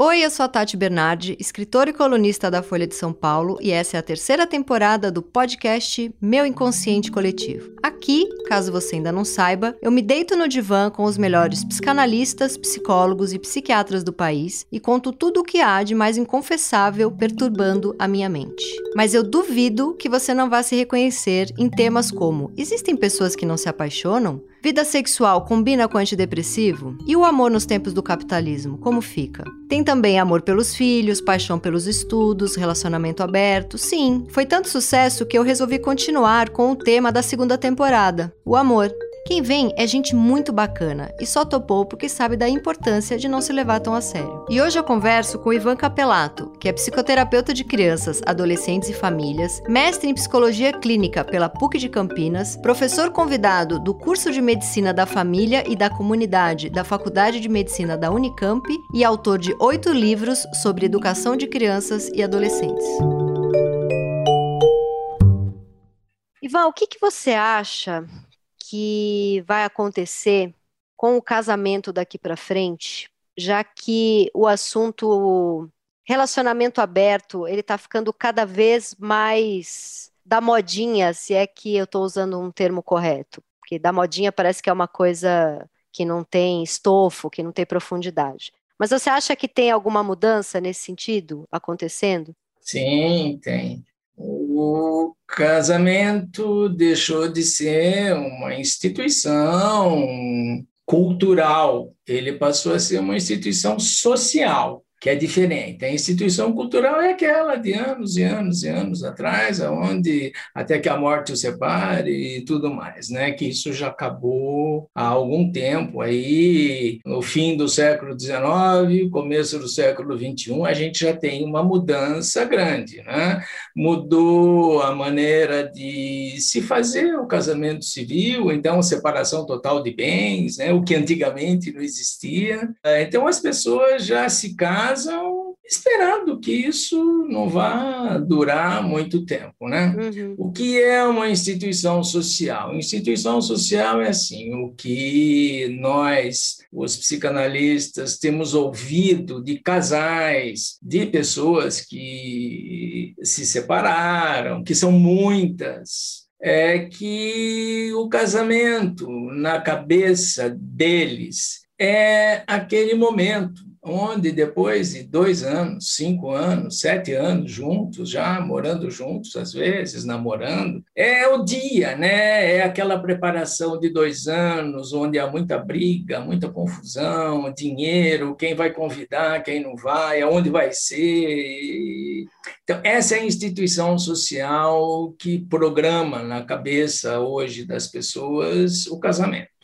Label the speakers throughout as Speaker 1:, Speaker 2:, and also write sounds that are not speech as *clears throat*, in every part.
Speaker 1: Oi, eu sou a Tati Bernardi, escritora e colunista da Folha de São Paulo, e essa é a terceira temporada do podcast Meu Inconsciente Coletivo. Aqui, caso você ainda não saiba, eu me deito no divã com os melhores psicanalistas, psicólogos e psiquiatras do país e conto tudo o que há de mais inconfessável perturbando a minha mente. Mas eu duvido que você não vá se reconhecer em temas como: existem pessoas que não se apaixonam? Vida sexual combina com antidepressivo? E o amor nos tempos do capitalismo, como fica? Tem também amor pelos filhos, paixão pelos estudos, relacionamento aberto. Sim, foi tanto sucesso que eu resolvi continuar com o tema da segunda temporada: o amor. Quem vem é gente muito bacana e só topou porque sabe da importância de não se levar tão a sério. E hoje eu converso com Ivan Capelato, que é psicoterapeuta de crianças, adolescentes e famílias, mestre em psicologia clínica pela PUC de Campinas, professor convidado do curso de medicina da família e da comunidade da Faculdade de Medicina da Unicamp e autor de oito livros sobre educação de crianças e adolescentes. Ivan, o que, que você acha que vai acontecer com o casamento daqui para frente, já que o assunto relacionamento aberto ele está ficando cada vez mais da modinha, se é que eu estou usando um termo correto, porque da modinha parece que é uma coisa que não tem estofo, que não tem profundidade. Mas você acha que tem alguma mudança nesse sentido acontecendo?
Speaker 2: Sim, tem o casamento deixou de ser uma instituição cultural, ele passou a ser uma instituição social que é diferente. A instituição cultural é aquela de anos e anos e anos atrás, onde até que a morte o separe e tudo mais, né? Que isso já acabou há algum tempo. Aí, no fim do século XIX, começo do século XXI, a gente já tem uma mudança grande, né? Mudou a maneira de se fazer o casamento civil, então separação total de bens, né? O que antigamente não existia. Então as pessoas já se casam casam esperando que isso não vá durar muito tempo, né? Uhum. O que é uma instituição social? Instituição social é assim, o que nós, os psicanalistas, temos ouvido de casais, de pessoas que se separaram, que são muitas, é que o casamento na cabeça deles é aquele momento onde depois de dois anos, cinco anos, sete anos juntos, já morando juntos às vezes, namorando, é o dia, né? É aquela preparação de dois anos, onde há muita briga, muita confusão, dinheiro, quem vai convidar, quem não vai, aonde vai ser. Então, essa é a instituição social que programa na cabeça hoje das pessoas o casamento.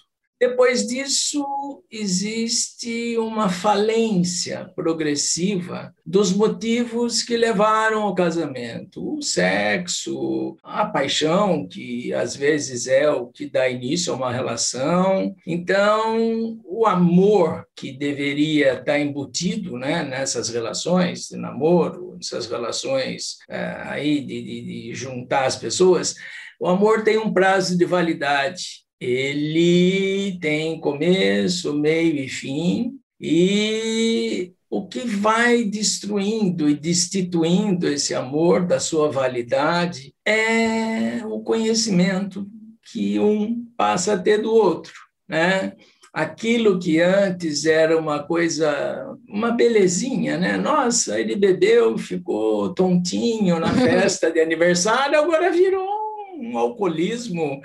Speaker 2: Depois disso, existe uma falência progressiva dos motivos que levaram ao casamento: o sexo, a paixão, que às vezes é o que dá início a uma relação. Então, o amor que deveria estar embutido né, nessas relações de namoro, nessas relações é, aí de, de, de juntar as pessoas, o amor tem um prazo de validade ele tem começo, meio e fim, e o que vai destruindo e destituindo esse amor da sua validade é o conhecimento que um passa a ter do outro, né? Aquilo que antes era uma coisa, uma belezinha, né? Nossa, ele bebeu, ficou tontinho na *laughs* festa de aniversário, agora virou um alcoolismo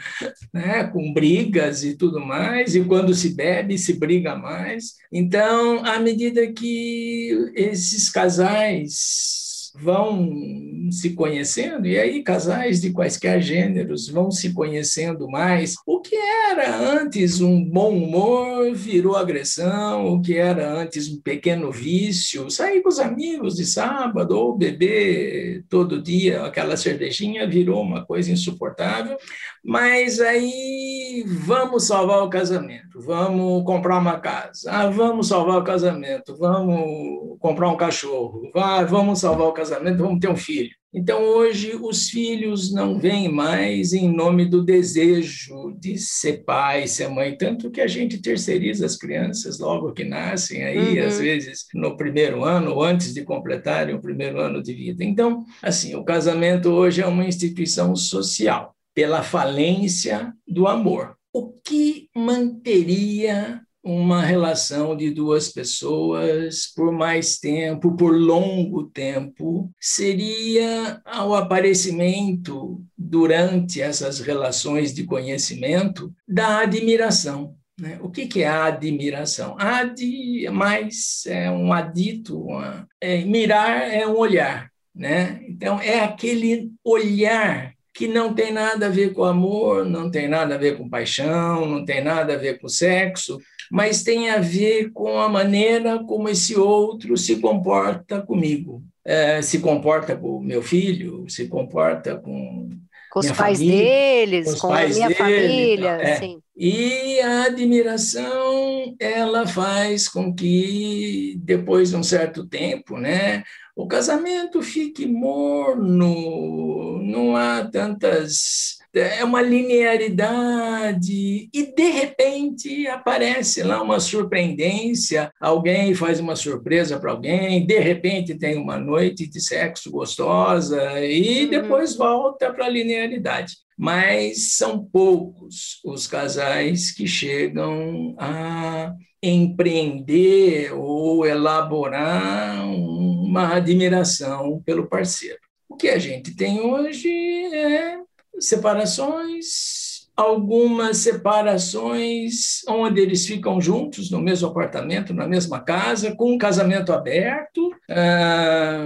Speaker 2: né, com brigas e tudo mais, e quando se bebe, se briga mais. Então, à medida que esses casais vão se conhecendo, e aí casais de quaisquer gêneros vão se conhecendo mais. O que era antes um bom humor virou agressão, o que era antes um pequeno vício, sair com os amigos de sábado ou beber todo dia aquela cervejinha virou uma coisa insuportável. Mas aí vamos salvar o casamento, vamos comprar uma casa, ah, vamos salvar o casamento, vamos comprar um cachorro, ah, vamos salvar o casamento, vamos ter um filho. Então, hoje, os filhos não vêm mais em nome do desejo de ser pai, ser mãe, tanto que a gente terceiriza as crianças logo que nascem, aí, uhum. às vezes, no primeiro ano, ou antes de completarem o primeiro ano de vida. Então, assim, o casamento hoje é uma instituição social, pela falência do amor. O que manteria uma relação de duas pessoas por mais tempo, por longo tempo, seria o aparecimento durante essas relações de conhecimento da admiração. Né? O que, que é a admiração? Ad mais é um adito, uma, é, mirar é um olhar. Né? Então, é aquele olhar que não tem nada a ver com amor, não tem nada a ver com paixão, não tem nada a ver com sexo, mas tem a ver com a maneira como esse outro se comporta comigo. É, se comporta com o meu filho, se comporta com.
Speaker 1: Com os pais família, deles, com, com a minha dele, família.
Speaker 2: É. Sim. E a admiração, ela faz com que, depois de um certo tempo, né, o casamento fique morno, não há tantas é uma linearidade e de repente aparece lá uma surpreendência, alguém faz uma surpresa para alguém, de repente tem uma noite de sexo gostosa e uhum. depois volta para a linearidade. Mas são poucos os casais que chegam a empreender ou elaborar uma admiração pelo parceiro. O que a gente tem hoje é separações, algumas separações onde eles ficam juntos no mesmo apartamento, na mesma casa, com um casamento aberto.
Speaker 1: Ah,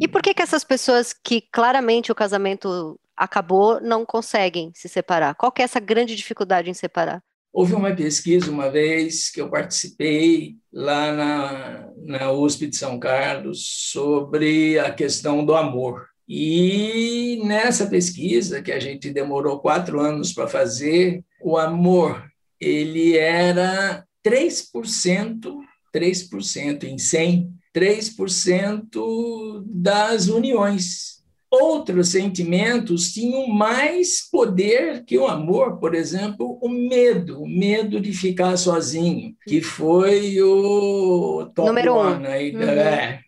Speaker 1: e por que, que essas pessoas que claramente o casamento acabou não conseguem se separar? Qual que é essa grande dificuldade em separar?
Speaker 2: Houve uma pesquisa uma vez que eu participei lá na, na USP de São Carlos sobre a questão do amor. E nessa pesquisa, que a gente demorou quatro anos para fazer, o amor ele era 3%, 3% em 100, 3% das uniões. Outros sentimentos tinham mais poder que o amor, por exemplo, o medo, o medo de ficar sozinho, que foi o
Speaker 1: top Número one um. aí,
Speaker 2: uhum. é,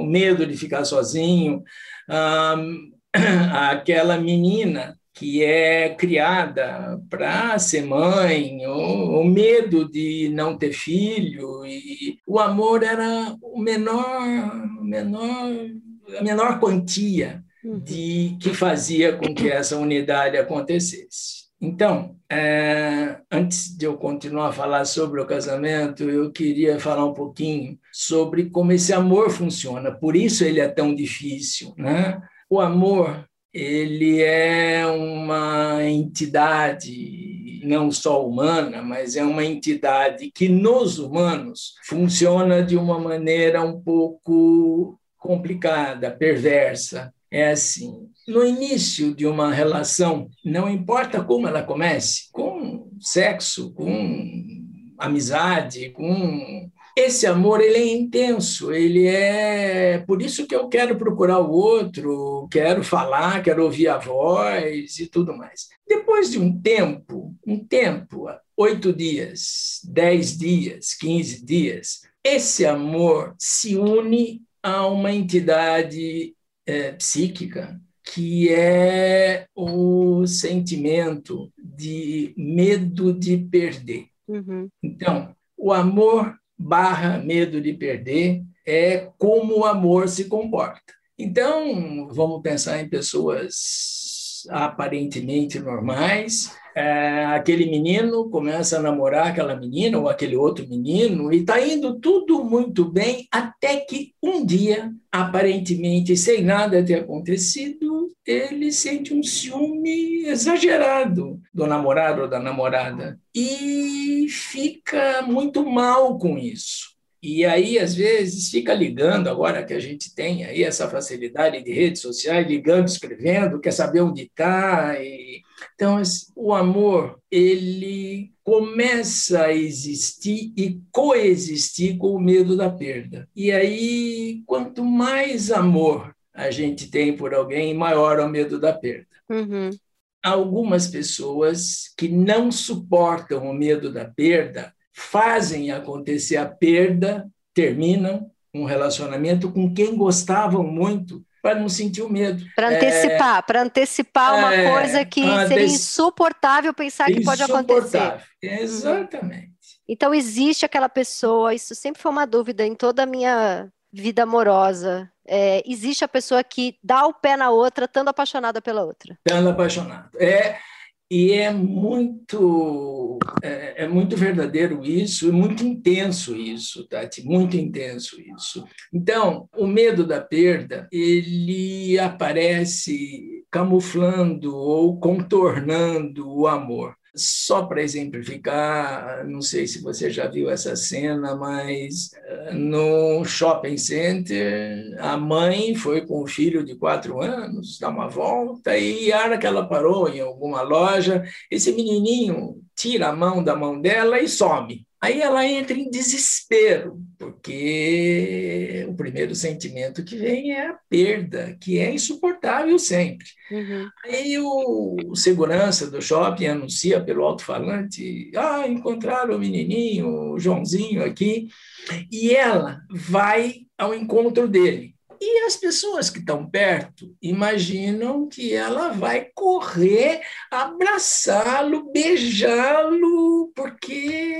Speaker 2: o medo de ficar sozinho, *clears throat* aquela menina que é criada para ser mãe, o, o, medo de não ter filho, e o amor era o menor, menor, a menor quantia uhum. de que fazia com que essa unidade acontecesse. Então, é, antes de eu continuar a falar sobre o casamento, eu queria falar um pouquinho sobre como esse amor funciona. Por isso ele é tão difícil, né? O amor, ele é uma entidade não só humana, mas é uma entidade que nos humanos funciona de uma maneira um pouco complicada, perversa. É assim, no início de uma relação, não importa como ela comece, com sexo, com amizade, com esse amor ele é intenso, ele é por isso que eu quero procurar o outro, quero falar, quero ouvir a voz e tudo mais. Depois de um tempo, um tempo, oito dias, dez dias, quinze dias, esse amor se une a uma entidade é, psíquica que é o sentimento de medo de perder. Uhum. Então, o amor barra medo de perder é como o amor se comporta. Então, vamos pensar em pessoas aparentemente normais, é, aquele menino começa a namorar aquela menina ou aquele outro menino e está indo tudo muito bem até que um dia, aparentemente sem nada ter acontecido, ele sente um ciúme exagerado do namorado ou da namorada e fica muito mal com isso. E aí, às vezes, fica ligando, agora que a gente tem aí essa facilidade de redes sociais, ligando, escrevendo, quer saber onde está. E... Então, o amor, ele começa a existir e coexistir com o medo da perda. E aí, quanto mais amor a gente tem por alguém, maior é o medo da perda.
Speaker 1: Uhum.
Speaker 2: Algumas pessoas que não suportam o medo da perda fazem acontecer a perda, terminam um relacionamento com quem gostavam muito para não sentir o medo.
Speaker 1: Para antecipar, é, para antecipar uma é, coisa que seria insuportável pensar que pode acontecer.
Speaker 2: Exatamente.
Speaker 1: Então existe aquela pessoa, isso sempre foi uma dúvida em toda a minha vida amorosa. É, existe a pessoa que dá o pé na outra, estando apaixonada pela outra.
Speaker 2: Estando apaixonada. É, e é muito, é, é, muito verdadeiro isso, é muito intenso isso, Tati, muito intenso isso. Então, o medo da perda, ele aparece camuflando ou contornando o amor. Só para exemplificar, não sei se você já viu essa cena, mas eh, no shopping center, a mãe foi com o filho de quatro anos dar uma volta e a hora que ela parou em alguma loja, esse menininho tira a mão da mão dela e some. Aí ela entra em desespero, porque o primeiro sentimento que vem é a perda, que é insuportável sempre.
Speaker 1: Uhum.
Speaker 2: Aí o, segurança do shopping anuncia pelo alto-falante: ah, encontraram o menininho, o Joãozinho aqui, e ela vai ao encontro dele. E as pessoas que estão perto imaginam que ela vai correr, abraçá-lo, beijá-lo, porque o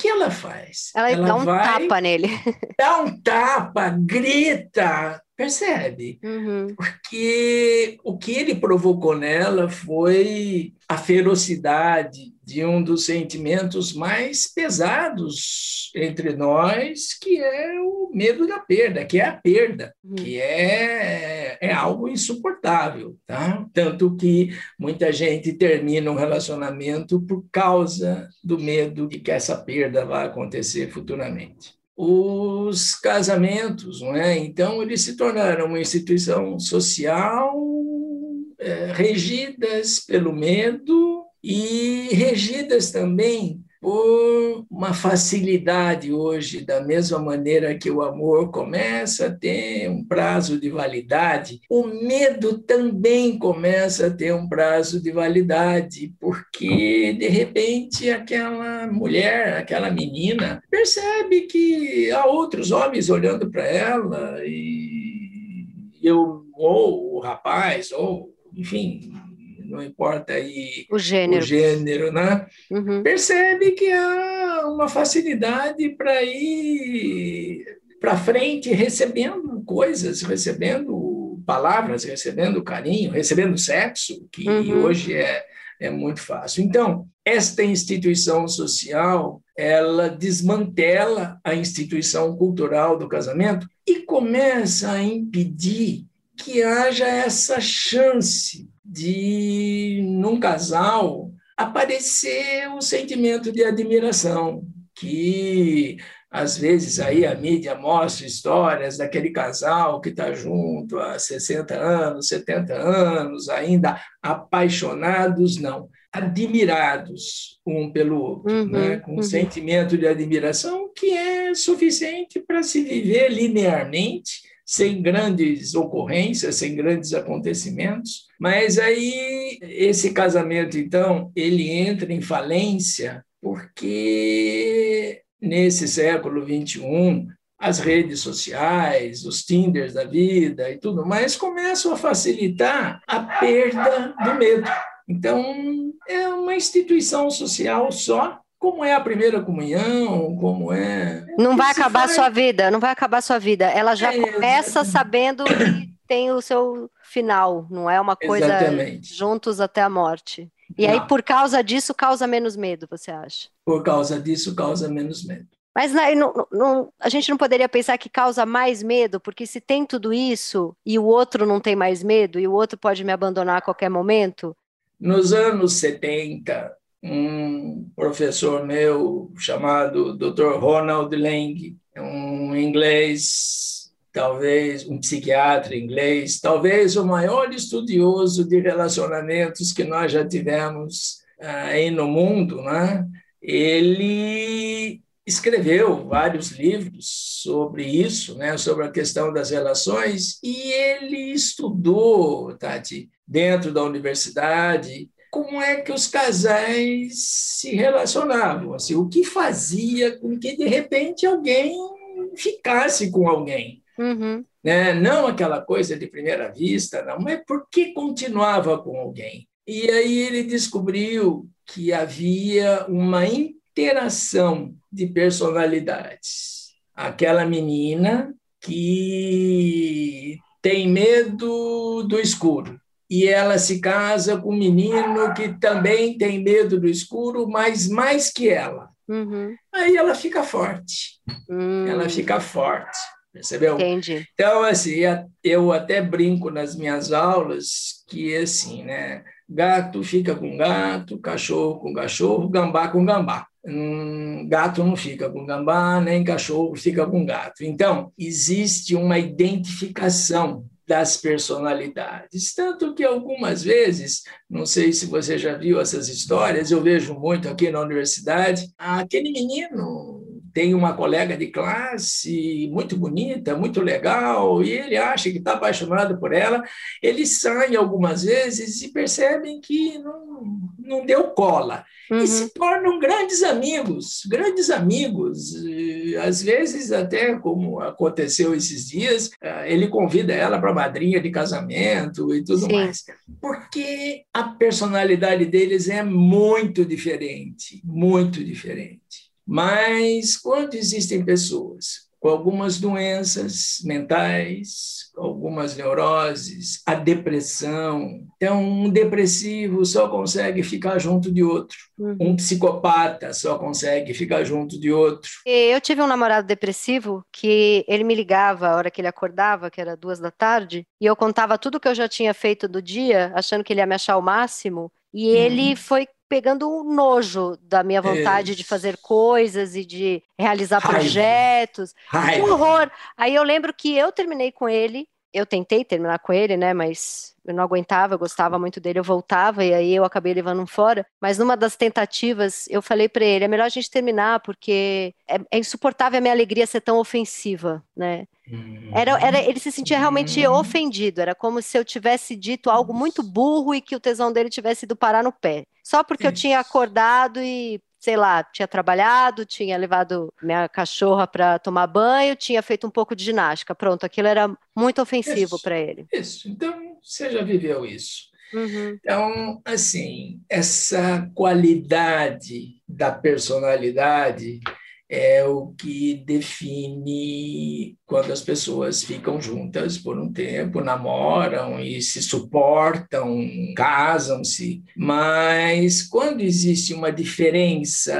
Speaker 2: que ela faz?
Speaker 1: Ela, ela dá um tapa nele. *laughs*
Speaker 2: Dá um tapa, grita, percebe?
Speaker 1: Uhum.
Speaker 2: Porque o que ele provocou nela foi a ferocidade de um dos sentimentos mais pesados entre nós, que é o medo da perda, que é a perda, uhum. que é, é algo insuportável. Tá? Tanto que muita gente termina um relacionamento por causa do medo de que essa perda vai acontecer futuramente os casamentos, não é? Então eles se tornaram uma instituição social é, regidas pelo medo e regidas também uma facilidade hoje, da mesma maneira que o amor começa a ter um prazo de validade, o medo também começa a ter um prazo de validade, porque de repente aquela mulher, aquela menina, percebe que há outros homens olhando para ela e eu ou o rapaz ou enfim não importa aí
Speaker 1: o gênero,
Speaker 2: o gênero né?
Speaker 1: Uhum.
Speaker 2: percebe que há uma facilidade para ir para frente recebendo coisas, recebendo palavras, recebendo carinho, recebendo sexo, que uhum. hoje é, é muito fácil. Então, esta instituição social, ela desmantela a instituição cultural do casamento e começa a impedir que haja essa chance de, num casal, aparecer o sentimento de admiração, que às vezes aí a mídia mostra histórias daquele casal que está junto há 60 anos, 70 anos, ainda apaixonados, não, admirados um pelo outro,
Speaker 1: uhum,
Speaker 2: né? com
Speaker 1: uhum.
Speaker 2: um sentimento de admiração que é suficiente para se viver linearmente sem grandes ocorrências, sem grandes acontecimentos. Mas aí esse casamento, então, ele entra em falência porque nesse século 21 as redes sociais, os Tinders da vida e tudo mais começam a facilitar a perda do medo. Então, é uma instituição social só como é a primeira comunhão, como é.
Speaker 1: Não vai acabar faz... sua vida, não vai acabar sua vida. Ela já é, começa sabendo que tem o seu final, não é uma coisa
Speaker 2: exatamente.
Speaker 1: juntos até a morte. E não. aí, por causa disso, causa menos medo, você acha?
Speaker 2: Por causa disso, causa menos medo.
Speaker 1: Mas não, não, a gente não poderia pensar que causa mais medo, porque se tem tudo isso e o outro não tem mais medo e o outro pode me abandonar a qualquer momento?
Speaker 2: Nos anos 70, um professor meu chamado Dr. Ronald Lang, um inglês, talvez um psiquiatra inglês, talvez o maior estudioso de relacionamentos que nós já tivemos ah, aí no mundo, né? Ele escreveu vários livros sobre isso, né, sobre a questão das relações, e ele estudou, Tati, dentro da universidade, como é que os casais se relacionavam, assim, o que fazia com que, de repente, alguém ficasse com alguém. Uhum. Né? Não aquela coisa de primeira vista, não, mas por que continuava com alguém? E aí ele descobriu que havia uma interação de personalidades. Aquela menina que tem medo do escuro e ela se casa com um menino que também tem medo do escuro, mas mais que ela. Uhum. Aí ela fica forte. Uhum. Ela fica forte. Percebeu?
Speaker 1: Entendi.
Speaker 2: Então, assim, eu até brinco nas minhas aulas que, assim, né? Gato fica com gato, cachorro com cachorro, gambá com gambá. Hum, gato não fica com gambá, nem cachorro fica com gato. Então, existe uma identificação das personalidades. Tanto que algumas vezes, não sei se você já viu essas histórias, eu vejo muito aqui na universidade, aquele menino tem uma colega de classe muito bonita, muito legal, e ele acha que está apaixonado por ela. Eles saem algumas vezes e percebem que não, não deu cola. Uhum. E se tornam grandes amigos, grandes amigos. Às vezes, até como aconteceu esses dias, eh, ele convida ela para madrinha de casamento e tudo Sim. mais. Porque a personalidade deles é muito diferente, muito diferente. Mas quando existem pessoas com algumas doenças mentais, algumas neuroses, a depressão. Então, um depressivo só consegue ficar junto de outro. Uhum. Um psicopata só consegue ficar junto de outro.
Speaker 1: Eu tive um namorado depressivo que ele me ligava a hora que ele acordava, que era duas da tarde, e eu contava tudo que eu já tinha feito do dia, achando que ele ia me achar o máximo. E ele uhum. foi pegando um nojo da minha vontade de fazer coisas e de realizar Raiva. projetos. Raiva. Que horror! Aí eu lembro que eu terminei com ele, eu tentei terminar com ele, né, mas eu não aguentava, eu gostava muito dele, eu voltava e aí eu acabei levando um fora. Mas numa das tentativas, eu falei para ele: é melhor a gente terminar, porque é, é, insuportável a minha alegria ser tão ofensiva, né? Era, era, ele se sentia realmente uhum. ofendido, era como se eu tivesse dito algo muito burro e que o tesão dele tivesse ido parar no pé. Só porque eu tinha acordado e sei lá, tinha trabalhado, tinha levado minha cachorra para tomar banho, tinha feito um pouco de ginástica. Pronto, aquilo era muito ofensivo para ele.
Speaker 2: Isso. Então, você já viveu isso. Uhum. Então, assim, essa qualidade da personalidade é o que define quando as pessoas ficam juntas por um tempo, namoram e se suportam, casam-se. Mas quando existe uma diferença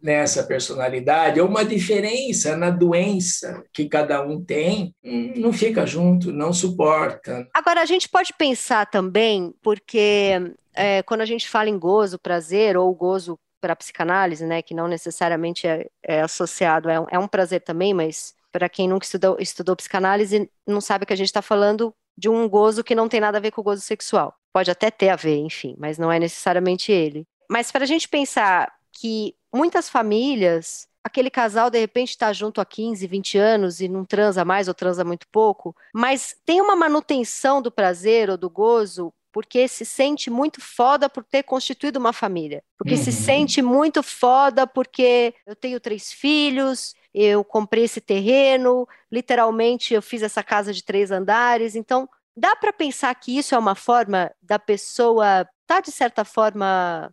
Speaker 2: nessa personalidade, ou uma diferença na doença que cada um tem, não fica junto, não suporta.
Speaker 1: Agora, a gente pode pensar também, porque é, quando a gente fala em gozo, prazer, ou gozo para a psicanálise, né, que não necessariamente é, é associado, é um, é um, prazer também, mas para quem nunca estudou, estudou psicanálise, não sabe que a gente está falando de um gozo que não tem nada a ver com o gozo sexual. Pode até ter a ver, enfim, mas não é necessariamente ele. Mas para a gente pensar que muitas famílias, aquele casal de repente está junto há 15, 20 anos e não transa mais ou transa muito pouco, mas tem uma manutenção do prazer ou do gozo porque se sente muito foda por ter constituído uma família. Porque uhum. se sente muito foda porque eu tenho três filhos, eu comprei esse terreno, literalmente eu fiz essa casa de três andares. Então, dá para pensar que isso é uma forma da pessoa tá de certa forma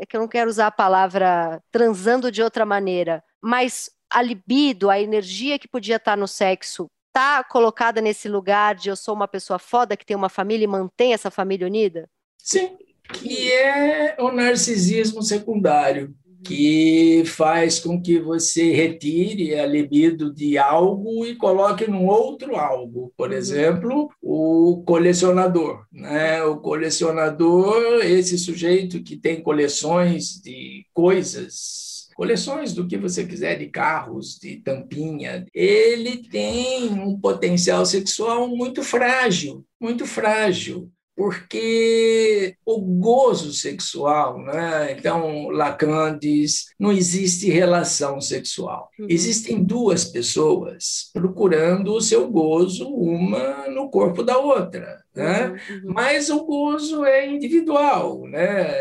Speaker 1: é que eu não quero usar a palavra transando de outra maneira, mas a libido, a energia que podia estar no sexo tá colocada nesse lugar de eu sou uma pessoa foda que tem uma família e mantém essa família unida?
Speaker 2: Sim, que é o narcisismo secundário, que faz com que você retire a libido de algo e coloque num outro algo. Por uhum. exemplo, o colecionador. Né? O colecionador, esse sujeito que tem coleções de coisas coleções do que você quiser, de carros, de tampinha, ele tem um potencial sexual muito frágil, muito frágil, porque o gozo sexual, né? então Lacan diz, não existe relação sexual. Uhum. Existem duas pessoas procurando o seu gozo, uma no corpo da outra. Né? Uhum, uhum. Mas o gozo é individual, né?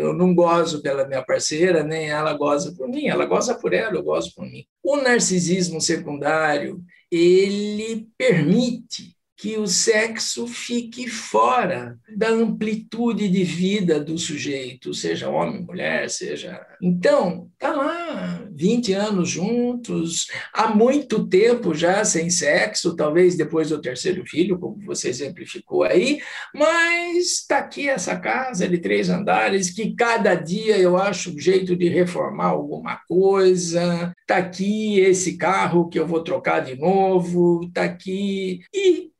Speaker 2: Eu não gozo pela minha parceira, nem ela goza por mim, ela goza por ela, eu gozo por mim. O narcisismo secundário, ele permite que o sexo fique fora da amplitude de vida do sujeito, seja homem, mulher, seja. Então, tá lá, 20 anos juntos, há muito tempo já sem sexo, talvez depois do terceiro filho, como você exemplificou aí, mas está aqui essa casa de três andares que cada dia eu acho um jeito de reformar alguma coisa, está aqui esse carro que eu vou trocar de novo, está aqui. E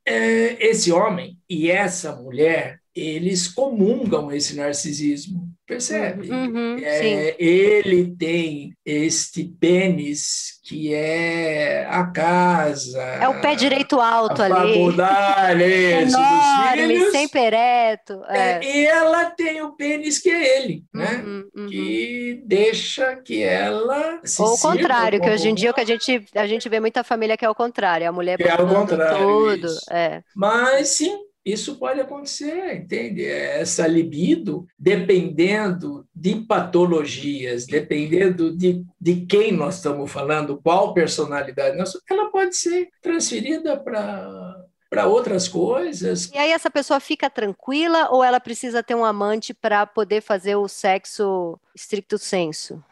Speaker 2: esse homem e essa mulher, eles comungam esse narcisismo, percebe?
Speaker 1: Uhum,
Speaker 2: é, ele tem este pênis que é a casa.
Speaker 1: É o pé direito alto
Speaker 2: a
Speaker 1: ali.
Speaker 2: Faculdade, *laughs*
Speaker 1: Enorme, sempre ereto.
Speaker 2: É. É, e ela tem o pênis que é ele, né? Uhum, uhum. Que deixa que ela se
Speaker 1: Ou o contrário, que hoje em dia o que a gente, a gente vê muita família que é o contrário, a mulher
Speaker 2: é o contrário,
Speaker 1: tudo. É.
Speaker 2: Mas sim, isso pode acontecer, entende? Essa libido, dependendo de patologias, dependendo de, de quem nós estamos falando, qual personalidade, ela pode ser transferida para para outras coisas.
Speaker 1: E aí essa pessoa fica tranquila ou ela precisa ter um amante para poder fazer o sexo estricto senso?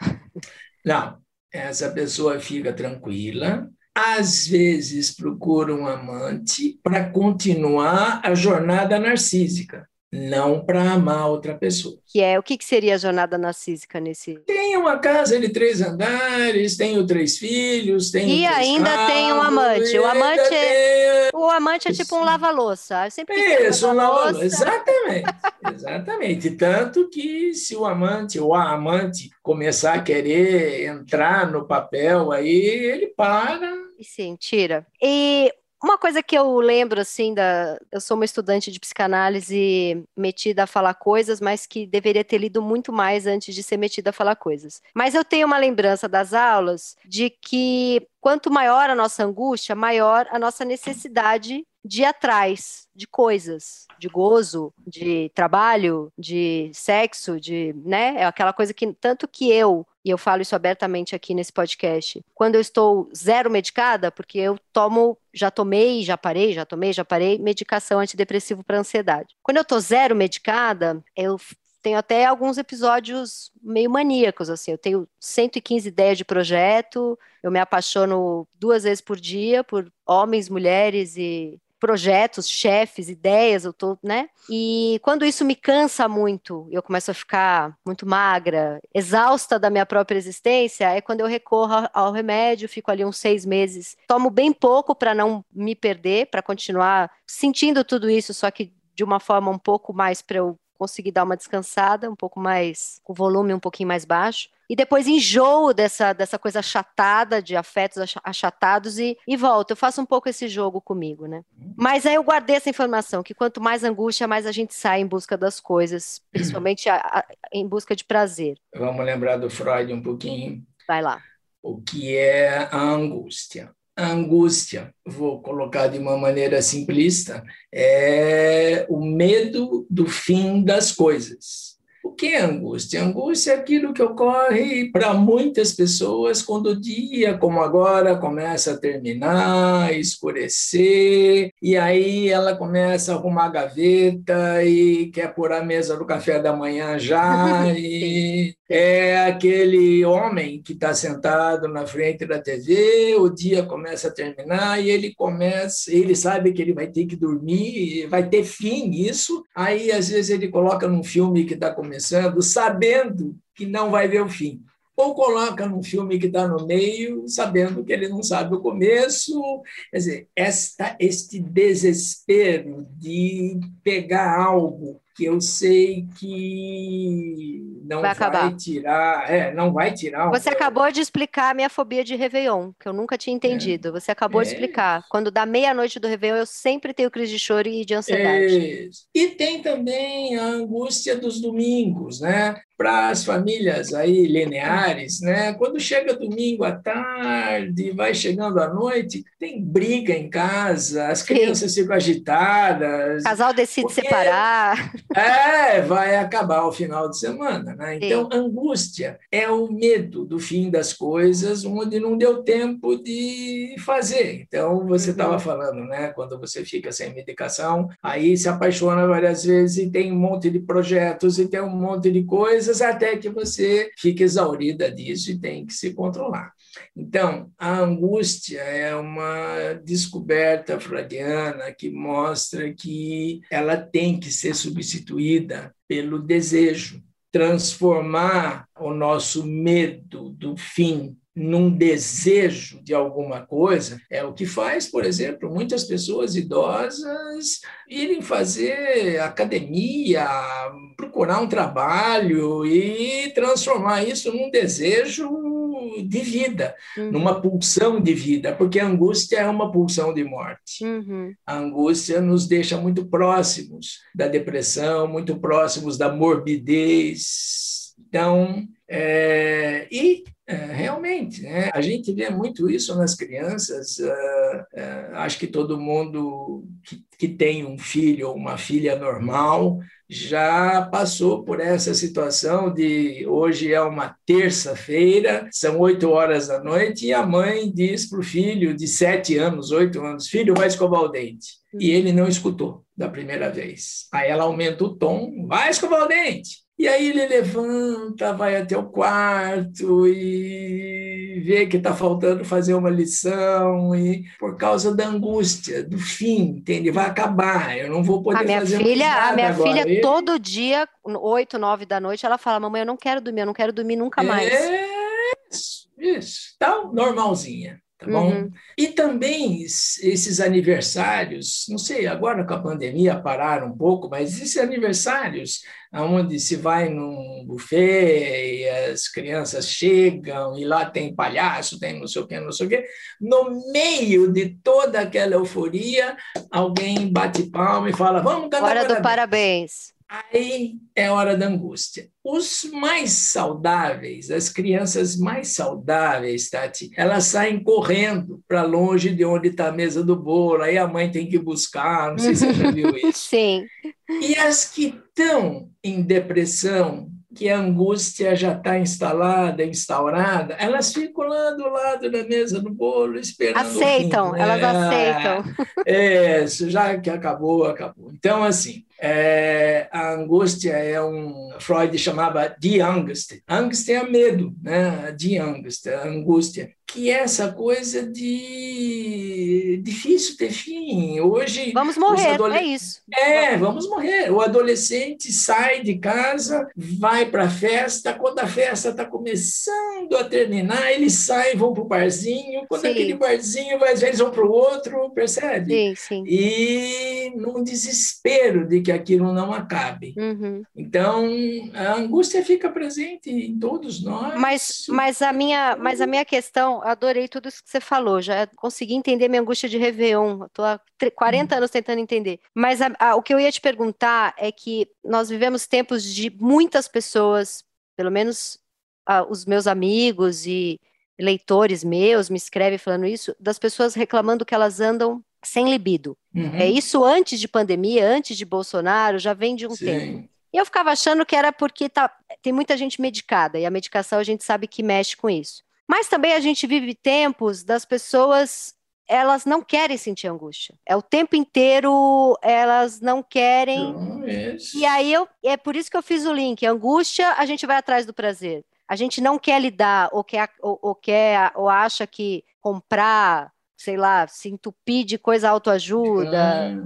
Speaker 2: Não, essa pessoa fica tranquila, às vezes procura um amante para continuar a jornada narcísica não para amar outra pessoa.
Speaker 1: Que é o que, que seria a jornada narcísica nesse?
Speaker 2: Tem uma casa de três andares, tenho três filhos, tenho
Speaker 1: e ainda
Speaker 2: carros,
Speaker 1: tem um amante. O amante, é, o amante é tipo um lava-louça. Sempre
Speaker 2: Isso, um lava-louça. Exatamente, *laughs* exatamente. Tanto que se o amante ou a amante começar a querer entrar no papel, aí ele para.
Speaker 1: Sim, tira. E uma coisa que eu lembro, assim, da. Eu sou uma estudante de psicanálise metida a falar coisas, mas que deveria ter lido muito mais antes de ser metida a falar coisas. Mas eu tenho uma lembrança das aulas de que quanto maior a nossa angústia, maior a nossa necessidade de ir atrás de coisas, de gozo, de trabalho, de sexo, de, né? É aquela coisa que tanto que eu e eu falo isso abertamente aqui nesse podcast, quando eu estou zero medicada, porque eu tomo, já tomei, já parei, já tomei, já parei, medicação antidepressivo para ansiedade. Quando eu estou zero medicada, eu tenho até alguns episódios meio maníacos, assim, eu tenho 115 ideias de projeto, eu me apaixono duas vezes por dia por homens, mulheres e projetos, chefes, ideias, eu tô, né? E quando isso me cansa muito, eu começo a ficar muito magra, exausta da minha própria existência, é quando eu recorro ao remédio, fico ali uns seis meses, tomo bem pouco para não me perder, para continuar sentindo tudo isso, só que de uma forma um pouco mais para eu conseguir dar uma descansada, um pouco mais, com volume um pouquinho mais baixo. E depois enjoo dessa, dessa coisa achatada, de afetos achatados, e, e volto. Eu faço um pouco esse jogo comigo, né? Mas aí eu guardei essa informação, que quanto mais angústia, mais a gente sai em busca das coisas, *clears throat* principalmente a, a, em busca de prazer.
Speaker 2: Vamos lembrar do Freud um pouquinho.
Speaker 1: Vai lá.
Speaker 2: O que é a angústia? A angústia, vou colocar de uma maneira simplista, é o medo do fim das coisas. O que é angústia? Angústia é aquilo que ocorre para muitas pessoas quando o dia, como agora, começa a terminar, escurecer, e aí ela começa a arrumar a gaveta e quer pôr a mesa do café da manhã já, *laughs* e é aquele homem que está sentado na frente da TV, o dia começa a terminar e ele começa, ele sabe que ele vai ter que dormir, vai ter fim isso, aí às vezes ele coloca num filme que está começando, sabendo que não vai ver o fim. Ou coloca num filme que está no meio, sabendo que ele não sabe o começo. Quer dizer, esta, este desespero de pegar algo que eu sei que não vai, vai tirar, é, não vai tirar.
Speaker 1: Você acabou de explicar a minha fobia de Réveillon, que eu nunca tinha entendido. É. Você acabou é. de explicar. Quando dá meia-noite do Réveillon, eu sempre tenho crise de choro e de ansiedade.
Speaker 2: É. E tem também a angústia dos domingos, né? para as famílias aí lineares, né? Quando chega domingo à tarde, vai chegando à noite, tem briga em casa, as crianças Sim. ficam agitadas.
Speaker 1: O casal decide separar.
Speaker 2: É, vai acabar o final de semana, né? Então, Sim. angústia é o medo do fim das coisas, onde não deu tempo de fazer. Então, você estava uhum. falando, né? Quando você fica sem medicação, aí se apaixona várias vezes e tem um monte de projetos e tem um monte de coisas até que você fique exaurida disso e tem que se controlar. Então, a angústia é uma descoberta freudiana que mostra que ela tem que ser substituída pelo desejo, transformar o nosso medo do fim num desejo de alguma coisa, é o que faz, por exemplo, muitas pessoas idosas irem fazer academia, procurar um trabalho e transformar isso num desejo de vida, uhum. numa pulsão de vida, porque a angústia é uma pulsão de morte. Uhum. A angústia nos deixa muito próximos da depressão, muito próximos da morbidez. Então, é, e é, realmente, né? a gente vê muito isso nas crianças. Uh, uh, acho que todo mundo que, que tem um filho ou uma filha normal já passou por essa situação de hoje é uma terça-feira, são oito horas da noite, e a mãe diz para o filho de sete anos, oito anos, filho, vai escovar o dente. E ele não escutou da primeira vez. Aí ela aumenta o tom, vai escovar o dente. E aí ele levanta, vai até o quarto e vê que está faltando fazer uma lição e por causa da angústia, do fim, entende? Vai acabar, eu não vou poder
Speaker 1: a minha
Speaker 2: fazer
Speaker 1: filha,
Speaker 2: nada
Speaker 1: A minha
Speaker 2: agora.
Speaker 1: filha, ele... todo dia, oito, nove da noite, ela fala, mamãe, eu não quero dormir, eu não quero dormir nunca mais.
Speaker 2: É isso, isso. Então, normalzinha tá bom? Uhum. E também esses aniversários, não sei, agora com a pandemia pararam um pouco, mas esses aniversários onde se vai num buffet e as crianças chegam e lá tem palhaço, tem não sei o que, não sei o que, no meio de toda aquela euforia, alguém bate palma e fala, vamos cantar
Speaker 1: Hora do parabéns.
Speaker 2: Aí é hora da angústia. Os mais saudáveis, as crianças mais saudáveis, Tati, elas saem correndo para longe de onde está a mesa do bolo, aí a mãe tem que buscar, não sei se você já *laughs* viu isso.
Speaker 1: Sim.
Speaker 2: E as que estão em depressão, que a angústia já está instalada, instaurada, elas ficam lá do lado da mesa do bolo esperando.
Speaker 1: Aceitam, elas aceitam.
Speaker 2: É, já que acabou, acabou. Então, assim, é, a angústia é um. Freud chamava de angst. Angst é medo, né? De angst, angústia que é essa coisa de difícil ter fim. Hoje.
Speaker 1: Vamos morrer, adole... é isso.
Speaker 2: É, vamos morrer. O adolescente sai de casa, vai para a festa, quando a festa está começando a terminar, eles saem, vão para o barzinho, quando sim. aquele barzinho vai, eles vão para o outro, percebe?
Speaker 1: Sim, sim.
Speaker 2: E num desespero de que aquilo não acabe. Uhum. Então, a angústia fica presente em todos nós.
Speaker 1: Mas, mas, a, minha, mas a minha questão adorei tudo isso que você falou. Já consegui entender minha angústia de Réveillon. Estou há 40 hum. anos tentando entender. Mas a, a, o que eu ia te perguntar é que nós vivemos tempos de muitas pessoas, pelo menos a, os meus amigos e leitores meus me escrevem falando isso, das pessoas reclamando que elas andam sem libido. Uhum. É isso antes de pandemia, antes de Bolsonaro, já vem de um Sim. tempo. E eu ficava achando que era porque tá, tem muita gente medicada, e a medicação a gente sabe que mexe com isso. Mas também a gente vive tempos das pessoas elas não querem sentir angústia. É o tempo inteiro, elas não querem. e aí eu, é por isso que eu fiz o link. Angústia, a gente vai atrás do prazer. A gente não quer lidar ou quer ou, ou quer ou acha que comprar, sei lá, se entupir de coisa autoajuda,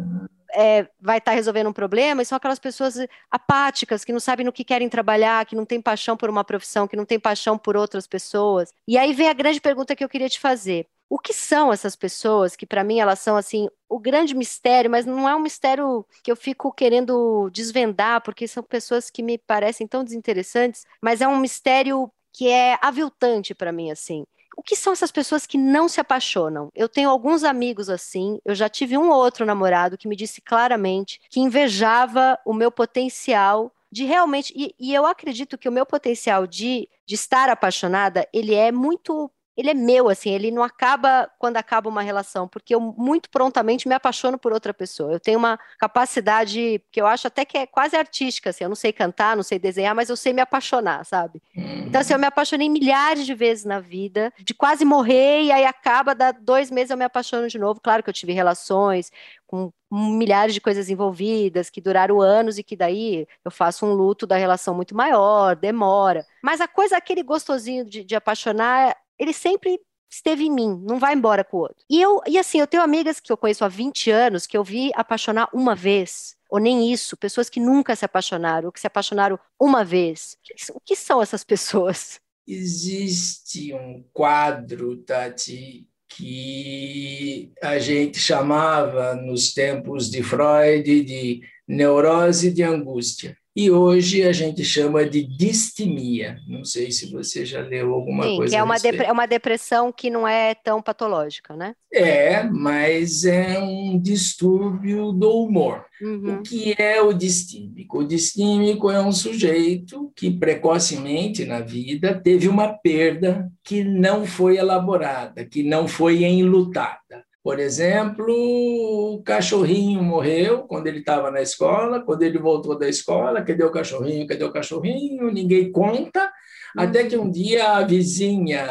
Speaker 1: é, vai estar tá resolvendo um problema, e são aquelas pessoas apáticas, que não sabem no que querem trabalhar, que não têm paixão por uma profissão, que não têm paixão por outras pessoas. E aí vem a grande pergunta que eu queria te fazer. o que são essas pessoas que para mim elas são assim o grande mistério, mas não é um mistério que eu fico querendo desvendar, porque são pessoas que me parecem tão desinteressantes, mas é um mistério que é aviltante para mim assim. O que são essas pessoas que não se apaixonam? Eu tenho alguns amigos assim, eu já tive um ou outro namorado que me disse claramente que invejava o meu potencial de realmente. E, e eu acredito que o meu potencial de, de estar apaixonada, ele é muito ele é meu, assim, ele não acaba quando acaba uma relação, porque eu muito prontamente me apaixono por outra pessoa. Eu tenho uma capacidade que eu acho até que é quase artística, assim, eu não sei cantar, não sei desenhar, mas eu sei me apaixonar, sabe? Então, assim, eu me apaixonei milhares de vezes na vida, de quase morrer, e aí acaba, dá dois meses eu me apaixono de novo. Claro que eu tive relações com milhares de coisas envolvidas, que duraram anos e que daí eu faço um luto da relação muito maior, demora. Mas a coisa, aquele gostosinho de, de apaixonar, ele sempre esteve em mim, não vai embora com o outro. E eu, e assim, eu tenho amigas que eu conheço há 20 anos que eu vi apaixonar uma vez, ou nem isso, pessoas que nunca se apaixonaram, ou que se apaixonaram uma vez. O que são essas pessoas?
Speaker 2: Existe um quadro, Tati, que a gente chamava nos tempos de Freud de neurose de angústia. E hoje a gente chama de distimia. Não sei se você já leu alguma
Speaker 1: Sim,
Speaker 2: coisa.
Speaker 1: Que é uma, é uma depressão que não é tão patológica, né?
Speaker 2: É, mas é um distúrbio do humor. Uhum. O que é o distímico? O distímico é um sujeito que precocemente na vida teve uma perda que não foi elaborada, que não foi enlutada. Por exemplo, o cachorrinho morreu quando ele estava na escola, quando ele voltou da escola, cadê o cachorrinho? Cadê o cachorrinho? Ninguém conta. Até que um dia a vizinha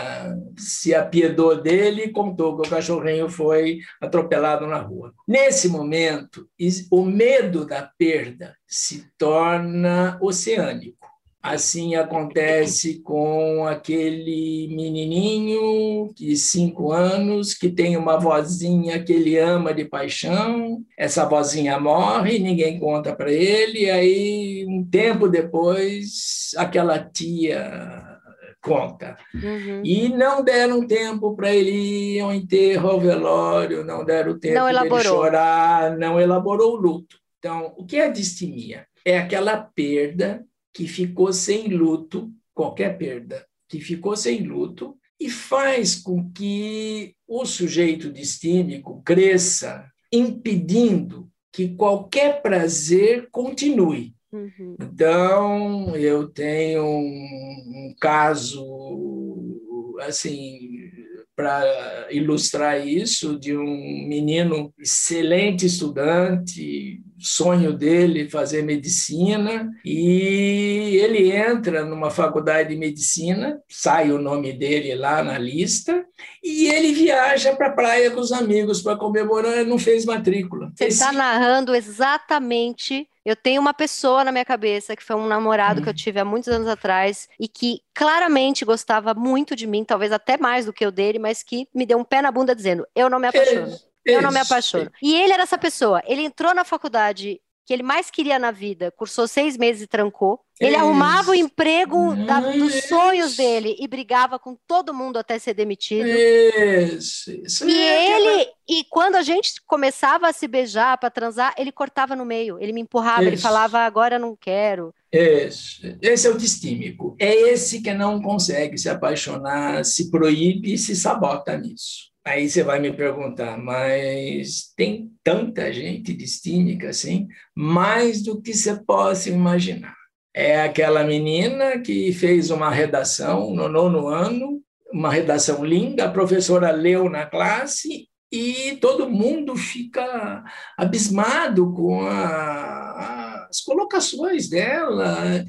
Speaker 2: se apiedou dele e contou que o cachorrinho foi atropelado na rua. Nesse momento, o medo da perda se torna oceânico. Assim acontece com aquele menininho de cinco anos que tem uma vozinha que ele ama de paixão. Essa vozinha morre, ninguém conta para ele. E aí, um tempo depois, aquela tia conta. Uhum. E não deram tempo para ele ir ao enterro, ao velório, não deram tempo para ele chorar, não elaborou o luto. Então, o que é a distimia? É aquela perda que ficou sem luto, qualquer perda, que ficou sem luto, e faz com que o sujeito distímico cresça, impedindo que qualquer prazer continue. Uhum. Então, eu tenho um, um caso assim para ilustrar isso de um menino excelente estudante, sonho dele fazer medicina e ele entra numa faculdade de medicina, sai o nome dele lá na lista e ele viaja para a praia com os amigos para comemorar, não fez matrícula.
Speaker 1: Você está Esse... narrando exatamente eu tenho uma pessoa na minha cabeça que foi um namorado hum. que eu tive há muitos anos atrás e que claramente gostava muito de mim, talvez até mais do que eu dele, mas que me deu um pé na bunda dizendo: Eu não me apaixono. Isso, eu não me apaixono. E ele era essa pessoa. Ele entrou na faculdade que ele mais queria na vida, cursou seis meses e trancou. Ele Isso. arrumava o emprego da, dos sonhos dele e brigava com todo mundo até ser demitido.
Speaker 2: Isso. Isso
Speaker 1: e é ele, aquela... e quando a gente começava a se beijar para transar, ele cortava no meio, ele me empurrava, ele falava, agora não quero.
Speaker 2: Isso. Esse é o distímico. É esse que não consegue se apaixonar, se proíbe e se sabota nisso. Aí você vai me perguntar, mas tem tanta gente distímica assim, mais do que você possa imaginar. É aquela menina que fez uma redação no nono ano, uma redação linda, a professora leu na classe e todo mundo fica abismado com a, as colocações dela.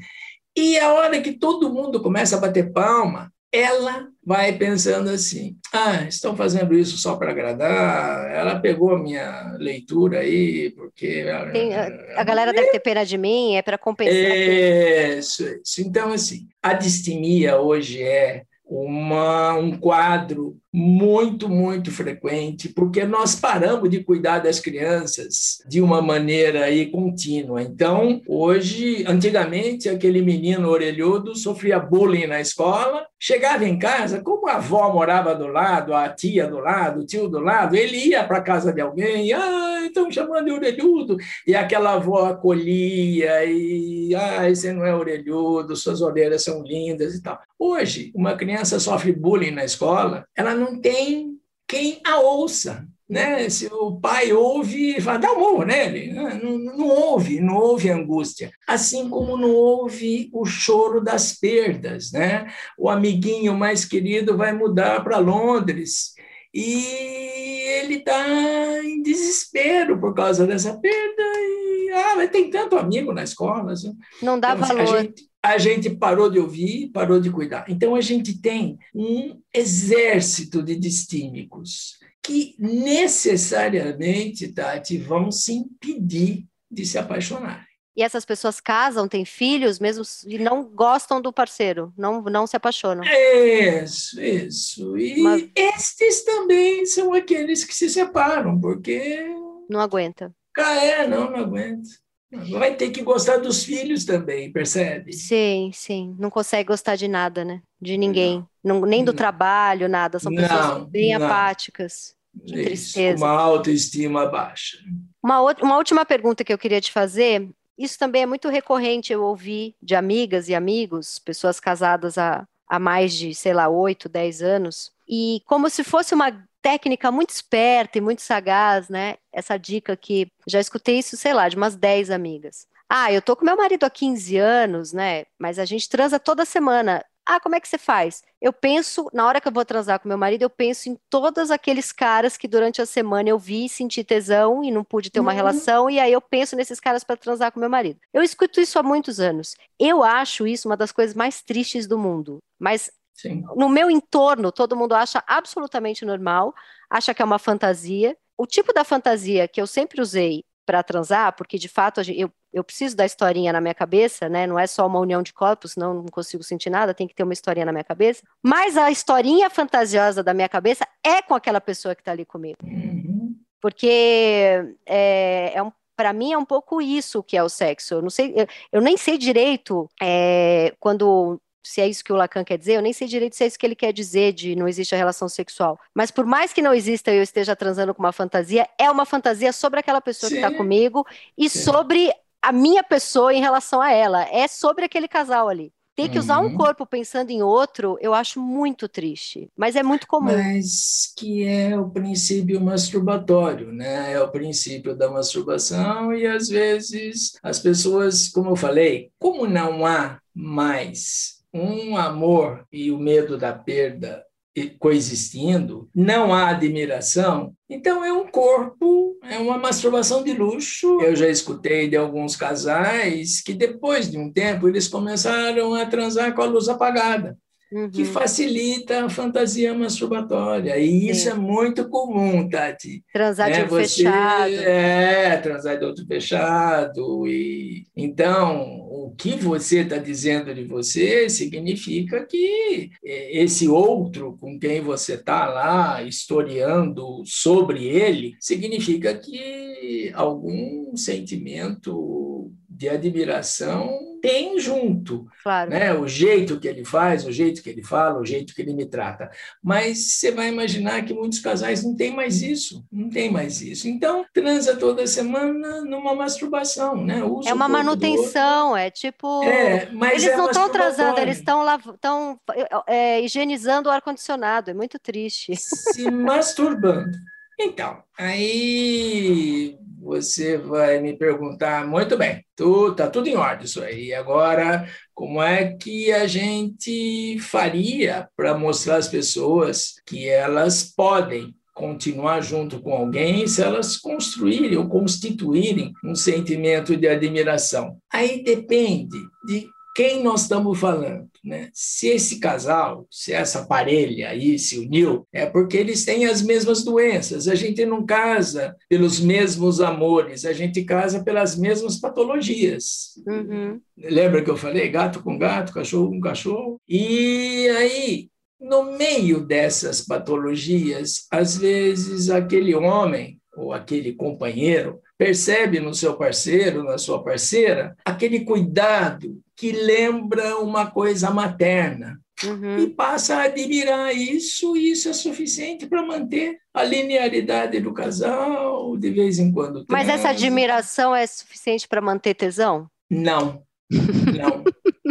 Speaker 2: E a hora que todo mundo começa a bater palma, ela vai pensando assim: ah, estão fazendo isso só para agradar. Ela pegou a minha leitura aí, porque.
Speaker 1: Tem, a, a, galera deve ter pena de mim, é para compensar.
Speaker 2: Isso, isso. Então, assim, a distimia hoje é uma, um quadro muito, muito frequente, porque nós paramos de cuidar das crianças de uma maneira aí contínua. Então, hoje, antigamente, aquele menino orelhudo sofria bullying na escola, chegava em casa, como a avó morava do lado, a tia do lado, o tio do lado, ele ia para casa de alguém, ah, estão chamando de orelhudo, e aquela avó acolhia, e ah, esse não é orelhudo, suas orelhas são lindas e tal. Hoje, uma criança sofre bullying na escola, ela não tem quem a ouça. Né? Se o pai ouve, dá um morro nele. Não, não, não ouve, não ouve angústia. Assim como não ouve o choro das perdas. Né? O amiguinho mais querido vai mudar para Londres e ele está em desespero por causa dessa perda. Ah, mas tem tanto amigo na escola. Assim.
Speaker 1: Não dá então, valor.
Speaker 2: A gente, a gente parou de ouvir, parou de cuidar. Então, a gente tem um exército de distímicos que necessariamente, Tati, vão se impedir de se apaixonar.
Speaker 1: E essas pessoas casam, têm filhos, mesmo e não gostam do parceiro, não, não se apaixonam.
Speaker 2: Isso, isso. E Mas... estes também são aqueles que se separam, porque.
Speaker 1: Não aguenta.
Speaker 2: Ah, é, não, não aguenta. Vai ter que gostar dos filhos também, percebe?
Speaker 1: Sim, sim. Não consegue gostar de nada, né? De ninguém. Não, nem do não. trabalho, nada. São pessoas não, bem não. apáticas. Que Isso, tristeza.
Speaker 2: Uma autoestima baixa.
Speaker 1: Uma, outra, uma última pergunta que eu queria te fazer. Isso também é muito recorrente eu ouvir de amigas e amigos, pessoas casadas há, há mais de, sei lá, oito, dez anos. E como se fosse uma técnica muito esperta e muito sagaz, né? Essa dica que já escutei isso, sei lá, de umas 10 amigas. Ah, eu tô com meu marido há 15 anos, né? Mas a gente transa toda semana. Ah, como é que você faz? Eu penso, na hora que eu vou transar com meu marido, eu penso em todos aqueles caras que durante a semana eu vi, senti tesão e não pude ter uma uhum. relação, e aí eu penso nesses caras para transar com meu marido. Eu escuto isso há muitos anos. Eu acho isso uma das coisas mais tristes do mundo. Mas Sim. No meu entorno, todo mundo acha absolutamente normal, acha que é uma fantasia. O tipo da fantasia que eu sempre usei para transar, porque de fato eu, eu preciso da historinha na minha cabeça, né? Não é só uma união de corpos, senão não consigo sentir nada, tem que ter uma historinha na minha cabeça. Mas a historinha fantasiosa da minha cabeça é com aquela pessoa que está ali comigo. Uhum. Porque é, é um para mim é um pouco isso que é o sexo. Eu não sei, eu, eu nem sei direito é, quando se é isso que o Lacan quer dizer, eu nem sei direito se é isso que ele quer dizer de não existe a relação sexual. Mas por mais que não exista e eu esteja transando com uma fantasia, é uma fantasia sobre aquela pessoa tá Sim. que está comigo e Sim. sobre a minha pessoa em relação a ela. É sobre aquele casal ali. Ter que usar um uhum. corpo pensando em outro, eu acho muito triste, mas é muito comum.
Speaker 2: Mas que é o princípio masturbatório, né? É o princípio da masturbação e às vezes as pessoas, como eu falei, como não há mais um amor e o medo da perda coexistindo, não há admiração, então é um corpo, é uma masturbação de luxo. Eu já escutei de alguns casais que depois de um tempo eles começaram a transar com a luz apagada uhum. que facilita a fantasia masturbatória. E isso Sim. é muito comum, Tati.
Speaker 1: Transar é, de olho fechado.
Speaker 2: É, transar de olho fechado. E, então, o que você está dizendo de você significa que esse outro com quem você está lá historiando sobre ele, significa que algum sentimento de admiração tem junto. Claro. Né? O jeito que ele faz, o jeito que ele fala, o jeito que ele me trata. Mas você vai imaginar que muitos casais não têm mais isso. Não tem mais isso. Então, transa toda semana numa masturbação. Né?
Speaker 1: Usa é uma manutenção, é tipo. É, eles é não estão transando, eles estão tão, é, higienizando o ar-condicionado. É muito triste.
Speaker 2: Se masturbando. Então, aí você vai me perguntar, muito bem, tu, tá tudo em ordem isso aí. Agora, como é que a gente faria para mostrar às pessoas que elas podem continuar junto com alguém se elas construírem ou constituírem um sentimento de admiração? Aí depende de quem nós estamos falando. Né? Se esse casal, se essa parelha aí se uniu, é porque eles têm as mesmas doenças. A gente não casa pelos mesmos amores, a gente casa pelas mesmas patologias. Uhum. Lembra que eu falei gato com gato, cachorro com cachorro? E aí No meio dessas patologias, às vezes aquele homem ou aquele companheiro percebe no seu parceiro, na sua parceira, aquele cuidado que lembra uma coisa materna. Uhum. E passa a admirar isso, e isso é suficiente para manter a linearidade do casal, de vez em quando.
Speaker 1: Mas essa admiração é suficiente para manter tesão?
Speaker 2: Não, não.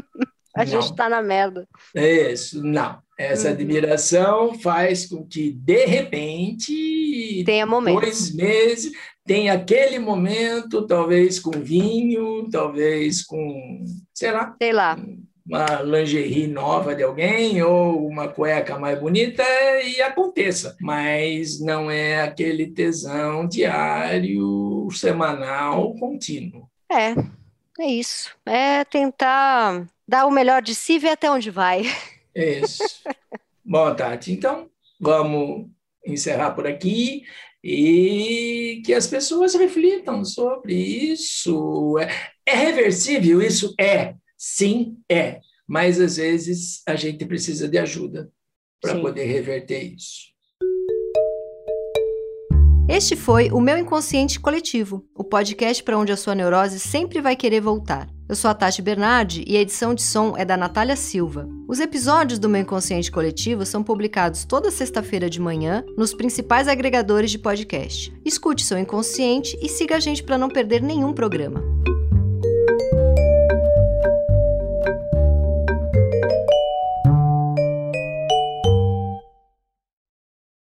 Speaker 2: *laughs*
Speaker 1: a gente está na merda.
Speaker 2: Isso, não. Essa uhum. admiração faz com que, de repente,
Speaker 1: tenha momentos.
Speaker 2: dois meses, tem aquele momento, talvez com vinho, talvez com, sei lá,
Speaker 1: sei lá.
Speaker 2: uma lingerie nova de alguém ou uma cueca mais bonita e aconteça. Mas não é aquele tesão diário, semanal, contínuo.
Speaker 1: É, é isso. É tentar dar o melhor de si e ver até onde vai.
Speaker 2: Isso. *laughs* Bom, Tati, então vamos encerrar por aqui e que as pessoas reflitam sobre isso. É, é reversível? Isso é. Sim, é. Mas às vezes a gente precisa de ajuda para poder reverter isso.
Speaker 1: Este foi o Meu Inconsciente Coletivo, o podcast para onde a sua neurose sempre vai querer voltar. Eu sou a Tati Bernardi e a edição de som é da Natália Silva. Os episódios do Meu Inconsciente Coletivo são publicados toda sexta-feira de manhã nos principais agregadores de podcast. Escute seu inconsciente e siga a gente para não perder nenhum programa.